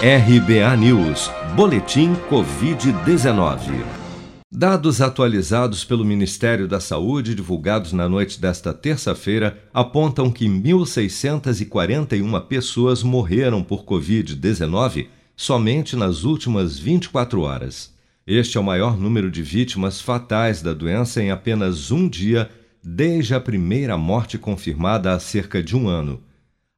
RBA News, Boletim Covid-19. Dados atualizados pelo Ministério da Saúde, divulgados na noite desta terça-feira, apontam que 1.641 pessoas morreram por Covid-19 somente nas últimas 24 horas. Este é o maior número de vítimas fatais da doença em apenas um dia, desde a primeira morte confirmada há cerca de um ano.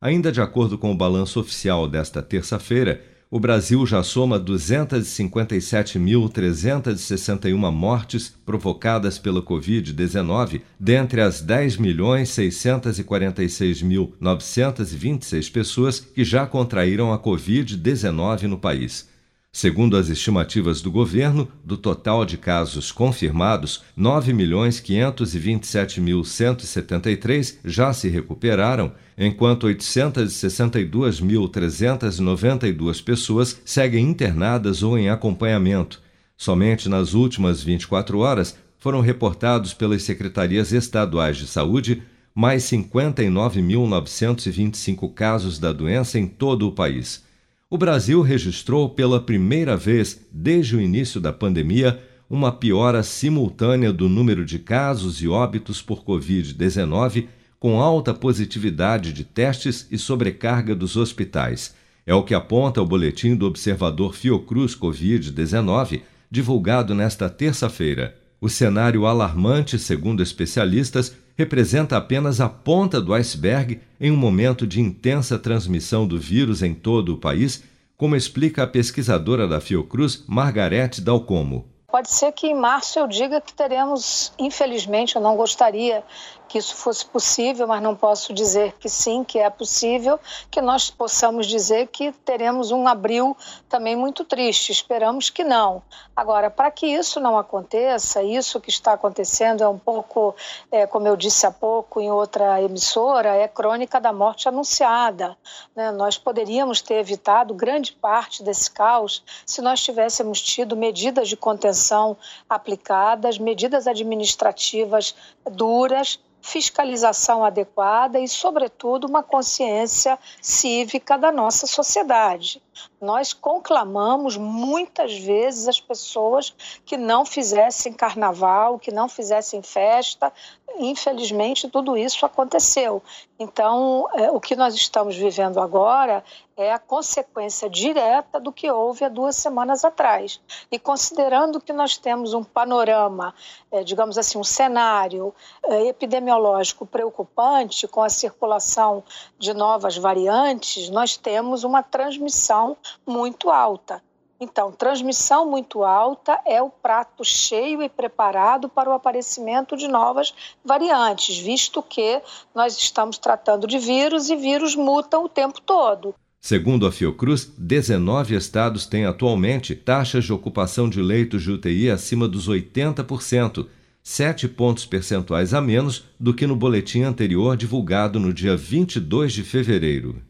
Ainda de acordo com o balanço oficial desta terça-feira, o Brasil já soma 257.361 mortes provocadas pela Covid-19, dentre as 10.646.926 pessoas que já contraíram a Covid-19 no país. Segundo as estimativas do governo, do total de casos confirmados, 9.527.173 já se recuperaram, enquanto 862.392 pessoas seguem internadas ou em acompanhamento. Somente nas últimas 24 horas foram reportados pelas secretarias estaduais de saúde mais 59.925 casos da doença em todo o país o Brasil registrou pela primeira vez desde o início da pandemia uma piora simultânea do número de casos e óbitos por Covid-19, com alta positividade de testes e sobrecarga dos hospitais. É o que aponta o boletim do Observador Fiocruz Covid-19, divulgado nesta terça-feira. O cenário alarmante, segundo especialistas, representa apenas a ponta do iceberg em um momento de intensa transmissão do vírus em todo o país, como explica a pesquisadora da Fiocruz, Margarete Dalcomo. Pode ser que em março eu diga que teremos, infelizmente, eu não gostaria que isso fosse possível, mas não posso dizer que sim, que é possível, que nós possamos dizer que teremos um abril também muito triste. Esperamos que não. Agora, para que isso não aconteça, isso que está acontecendo é um pouco, é, como eu disse há pouco em outra emissora, é crônica da morte anunciada. Né? Nós poderíamos ter evitado grande parte desse caos se nós tivéssemos tido medidas de contenção aplicadas, medidas administrativas duras fiscalização adequada e, sobretudo, uma consciência cívica da nossa sociedade. Nós conclamamos muitas vezes as pessoas que não fizessem carnaval, que não fizessem festa. Infelizmente, tudo isso aconteceu. Então, é, o que nós estamos vivendo agora é a consequência direta do que houve há duas semanas atrás. E considerando que nós temos um panorama, é, digamos assim, um cenário é, epidemiológico preocupante com a circulação de novas variantes, nós temos uma transmissão muito alta. Então, transmissão muito alta é o prato cheio e preparado para o aparecimento de novas variantes, visto que nós estamos tratando de vírus e vírus mutam o tempo todo. Segundo a Fiocruz, 19 estados têm atualmente taxas de ocupação de leitos de UTI acima dos 80%, 7 pontos percentuais a menos do que no boletim anterior divulgado no dia 22 de fevereiro.